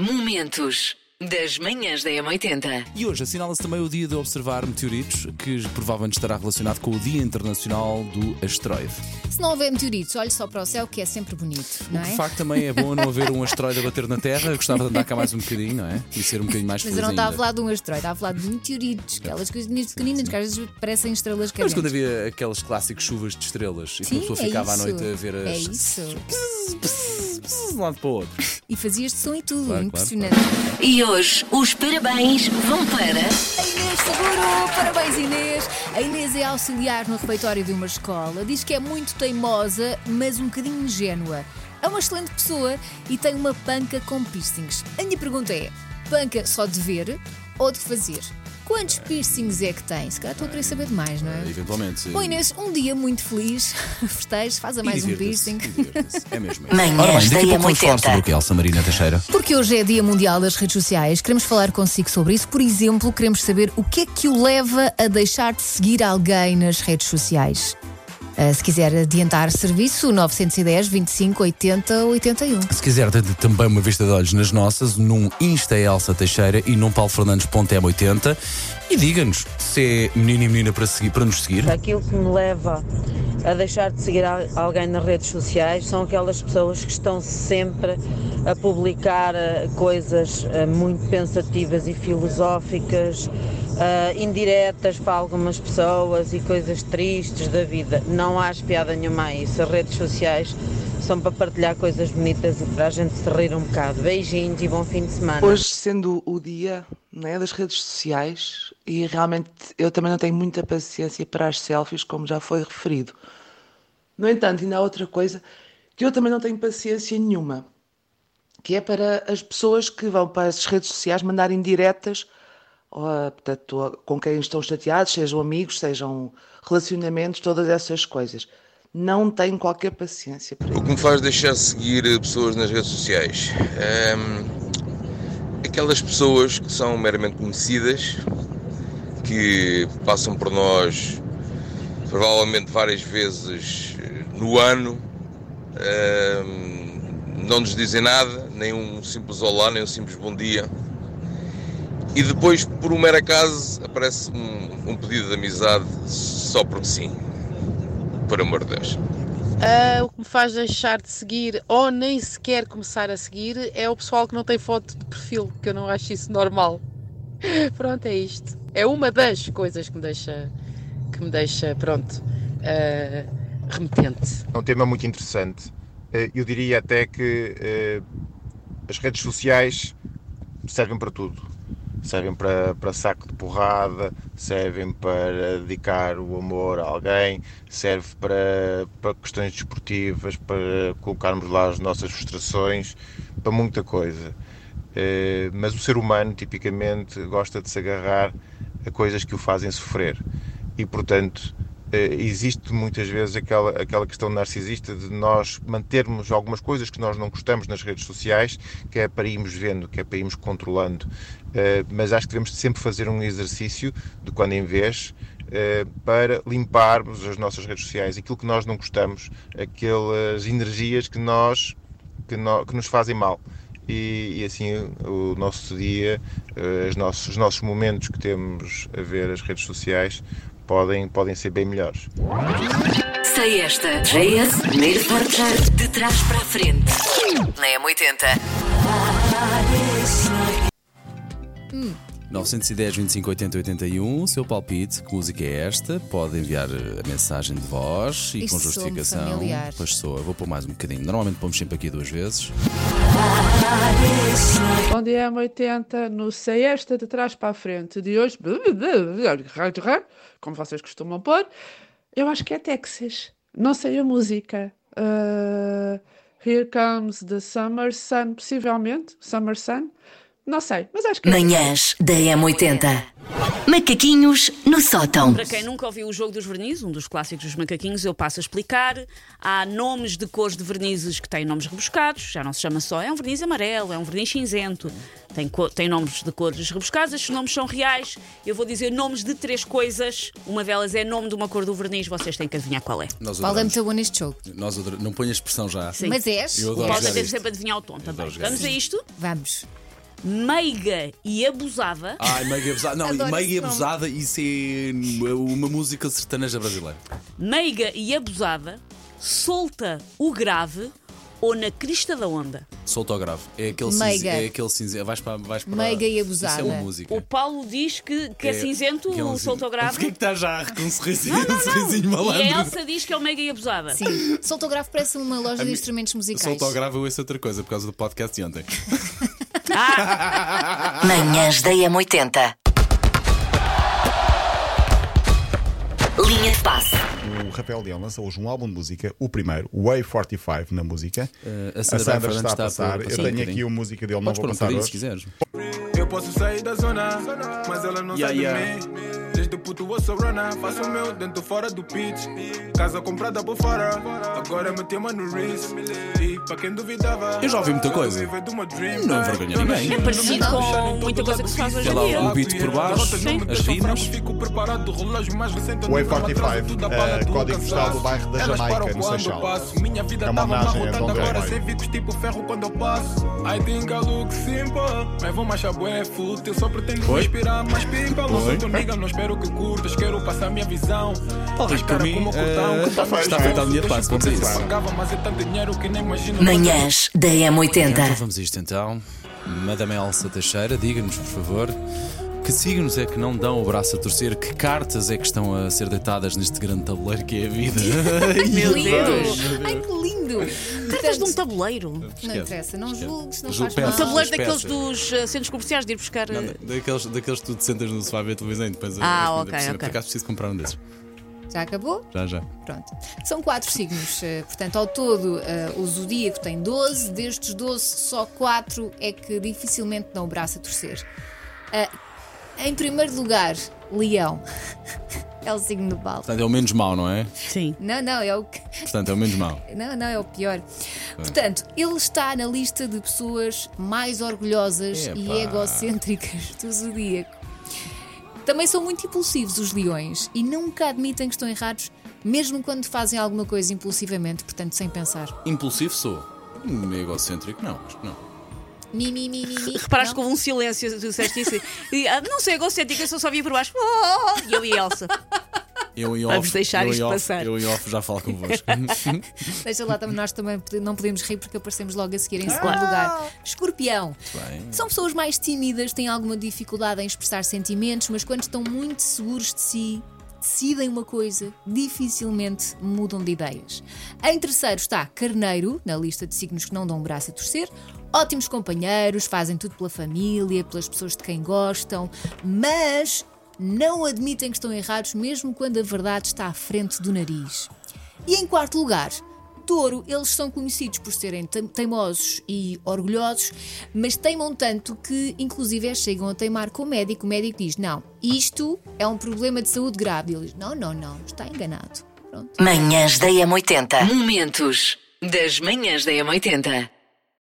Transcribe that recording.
Momentos das manhãs da M80. E hoje assinala-se também o dia de observar meteoritos, que provavelmente estará relacionado com o Dia Internacional do Asteroide. Se não houver meteoritos, olhe só para o céu que é sempre bonito, não De é? facto, também é bom não haver um asteroide a bater na Terra. Eu gostava de andar cá mais um bocadinho, não é? E ser um bocadinho mais Mas feliz eu não estava a falar de um asteroide, estava a falar de meteoritos, aquelas coisinhas pequeninas que às vezes parecem estrelas Mas quando cadentes. havia aquelas clássicas chuvas de estrelas e que uma pessoa é ficava à noite a ver as. É isso. De um lado para o outro. E fazia este som e tudo, Claro, impressionante. E hoje os parabéns vão para. A Inês Seguro, parabéns Inês. A Inês é auxiliar no refeitório de uma escola. Diz que é muito teimosa, mas um bocadinho ingênua. É uma excelente pessoa e tem uma panca com piercings. A minha pergunta é: panca só de ver ou de fazer? Quantos piercings é que tem? Se calhar estou a querer saber demais, não é? Eventualmente. sim. Bom, Inês, um dia muito feliz. Festejo, faz a E mais um piercing. É mesmo. Manhãs Ora bem, da daqui a pouco vamos falar sobre o M80. que, Elsa Marina Teixeira? Porque hoje é Dia Mundial das Redes Sociais, queremos falar consigo sobre isso. Por exemplo, queremos saber o que é que o leva a deixar de seguir alguém nas redes sociais. Ah, se quiser adiantar serviço, 910 25 80 81. Se quiser ter também uma vista de olhos nas nossas, num Insta é Elsa Teixeira e num paulofernandes.m80 e diga-nos se é menino e menina para, seguir, para nos seguir. Aquilo que me leva a deixar de seguir al- alguém nas redes sociais são aquelas pessoas que estão sempre a publicar eh, coisas eh, muito pensativas e filosóficas, eh, indiretas para algumas pessoas e coisas tristes da vida. Não há piada nenhuma a isso. As redes sociais são para partilhar coisas bonitas e para a gente se rir um bocado. Beijinhos e bom fim de semana. Hoje, sendo o dia né, das redes sociais, e realmente eu também não tenho muita paciência para as selfies, como já foi referido. No entanto, ainda há outra coisa que eu também não tenho paciência nenhuma, que é para as pessoas que vão para as redes sociais mandarem diretas a- portanto, com quem estão chateados, sejam amigos, sejam relacionamentos, todas essas coisas. Não tenho qualquer paciência para O que me faz deixar de seguir eh, pessoas nas redes sociais? Ehm, aquelas pessoas que são meramente conhecidas, que passam por nós provavelmente várias vezes eh, no ano, ehm, não nos dizem nada, nem um simples olá, nem um simples bom dia. E depois, por um mero acaso, aparece um, um pedido de amizade só porque sim. Por amor de Deus. Ah, o que me faz deixar de seguir ou nem sequer começar a seguir é o pessoal que não tem foto de perfil, que eu não acho isso normal. Pronto, é isto. É uma das coisas que me deixa, que me deixa pronto, ah, remetente. É um tema muito interessante. Eh, Eu diria até que eh, as redes sociais servem para tudo. Servem para, para saco de porrada, servem para dedicar o amor a alguém, serve para, para questões desportivas, para colocarmos lá as nossas frustrações, para muita coisa. Eh, Mas o ser humano, tipicamente, gosta de se agarrar a coisas que o fazem sofrer. E, portanto, existe muitas vezes aquela, aquela questão narcisista de nós mantermos algumas coisas que nós não gostamos nas redes sociais, que é para irmos vendo, que é para irmos controlando. Eh, mas acho que devemos sempre fazer um exercício de quando em vez eh, para limparmos as nossas redes sociais, aquilo que nós não gostamos, aquelas energias que nós que, no- que nos fazem mal. E, e assim o nosso dia, eh, os nossos, os nossos momentos que temos a ver as redes sociais podem, podem ser bem melhores. Sei esta. JS, primeiro portar de trás para a frente. Na M80. 910 25 80 81, o seu palpite, que música é esta? Pode enviar eh, a mensagem de voz e Isto com justificação. Pois vou pôr mais um bocadinho. Normalmente pomos sempre aqui duas vezes. Bom dia, M80, no Sei Esta de trás para a frente de hoje, como vocês costumam pôr, eu acho que é Texas. Não sei a música. Uh, Here Comes the Summer Sun, possivelmente, Summer Sun. Não sei, mas acho que é Manhãs da M80. Macaquinhos no sótão. Para quem nunca ouviu o jogo dos vernizes, um dos clássicos dos macaquinhos, eu passo a explicar. Há nomes de cores de vernizes que têm nomes rebuscados, já não se chama só, é um verniz amarelo, é um verniz cinzento, tem, tem nomes de cores rebuscadas, estes nomes são reais. Eu vou dizer nomes de três coisas, uma delas é nome de uma cor do verniz, vocês têm que adivinhar qual é. Nós Qual é muito bom neste jogo? Nós adoramos. Não ponha a expressão já. Sim. Mas és? Eu O adoro Paulo sempre adivinhar o tom também. Vamos a isto? Vamos. Meiga e abusada. Ai, meiga abusada. Não, Adoro meiga esse nome. abusada, isso é uma música sertaneja brasileira. Meiga e abusada, solta o grave ou na crista da onda. Solta o grave. É aquele Meiga. cinza. É aquele cinza. Vais para, vais para. Meiga e abusada. Isso é uma música. O Paulo diz que, que é, cinzento, que é um o solta o. Porquê grave. que estás já com um sorrisinho, um sorrisinho E a malandro? Elsa diz que é o meiga e abusada. Sim, soltografo parece uma loja de instrumentos musicais. Solta o grave, eu ouço outra coisa por causa do podcast de ontem. Manhãs da M80. Linha de passe. O Rafael Leão lança hoje um álbum de música, o primeiro, Way 45 na música. Eh, a a Sandra Sandra Fernandes está a está a passar. Eu um tenho bocadinho. aqui uma música dele, não Podes vou pôr um passar bocadinho hoje. se quiseres. Eu posso sair da zona, mas ela não Yeah, sabe yeah. de mim. Puto eu sou runner, faço o meu dentro fora do pitch. Casa comprada por fora, agora uma no wrist. E para quem duvidava, Eu já ouvi muita coisa. Não envergonha ninguém. É parecido com muita coisa que se faz hoje em dia. O beat por baixo, Sim. as rimas. Fico preparado, relógio mais recente. Way nunca me 45, atraso, tudo a bala, eh, tudo código postal do bairro da Elas Jamaica, param no quando Seixal. eu passo. Minha vida É uma tava homenagem a Dom agora, sem vicos tipo ferro quando eu passo. I think I look simple, mas vou mais fútil. Só pretendo Oi? inspirar mais people. Não sou não espero que curtas. Quero passar minha visão. Talvez para mim, como eh, cortar está a linha de passe. Vamos a isso. Pagava, mas é tanto dinheiro que nem imagino. Manhãs da Então M80. vamos a isto então. Madame Elsa Teixeira, diga-nos, por favor, que signos é que não dão o braço a torcer? Que cartas é que estão a ser deitadas neste grande tabuleiro que é a vida? Meu! Deus. Ai, que lindo! Cartas de um tabuleiro. Não interessa, não julgues, não Julgo faz mal. peças. Tabuleiro daqueles peças. dos eh, centros comerciais de ir buscar. Não, eh, daqueles, daqueles que tu te sentas no sofá a ver televisão e depois Ah, a- a- ok, por cima. ok. Por acaso preciso comprar um desses. Já acabou? Já, já. Pronto. São quatro signos. eh, Portanto, ao todo, eh, o zodíaco tem 12. Destes 12, só quatro é que dificilmente dão o braço a torcer. Ah, em primeiro lugar, Leão. É o signo do Paulo. Portanto, é o menos mau, não é? Sim. Não, não, é o que. Portanto, é o menos mau. Não, não, é o pior. Portanto, ele está na lista de pessoas mais orgulhosas e Epá. egocêntricas do zodíaco. Também são muito impulsivos os leões e nunca admitem que estão errados, mesmo quando fazem alguma coisa impulsivamente, portanto, sem pensar. Impulsivo sou. Hum, egocêntrico, não. Acho que não. Mi, mi, mi, mi, mi. Reparaste que houve um silêncio, tu disseste isso. E, ah, não sei, egocêntrica, eu só só via por baixo. Oh, e eu e Elsa. Eu Vamos off, deixar eu isto off, passar. Eu em off já falo convosco. Deixa lá, também, nós também não podemos rir porque aparecemos logo a seguir em segundo Claro. lugar. Escorpião. Bem. São pessoas mais tímidas, têm alguma dificuldade em expressar sentimentos, mas quando estão muito seguros de si, decidem uma coisa, dificilmente mudam de ideias. Em terceiro está Carneiro, na lista de signos que não dão um braço a torcer. Ótimos companheiros, fazem tudo pela família, pelas pessoas de quem gostam, mas não admitem que estão errados, mesmo quando a verdade está à frente do nariz. E em quarto lugar, Touro, eles são conhecidos por serem te- teimosos e orgulhosos, mas teimam tanto que, inclusive, chegam a teimar com o médico. O médico diz: Não, isto é um problema de saúde grave. E ele diz: Não, não, não, está enganado. Pronto. Manhãs da M80. Momentos das manhãs da M80.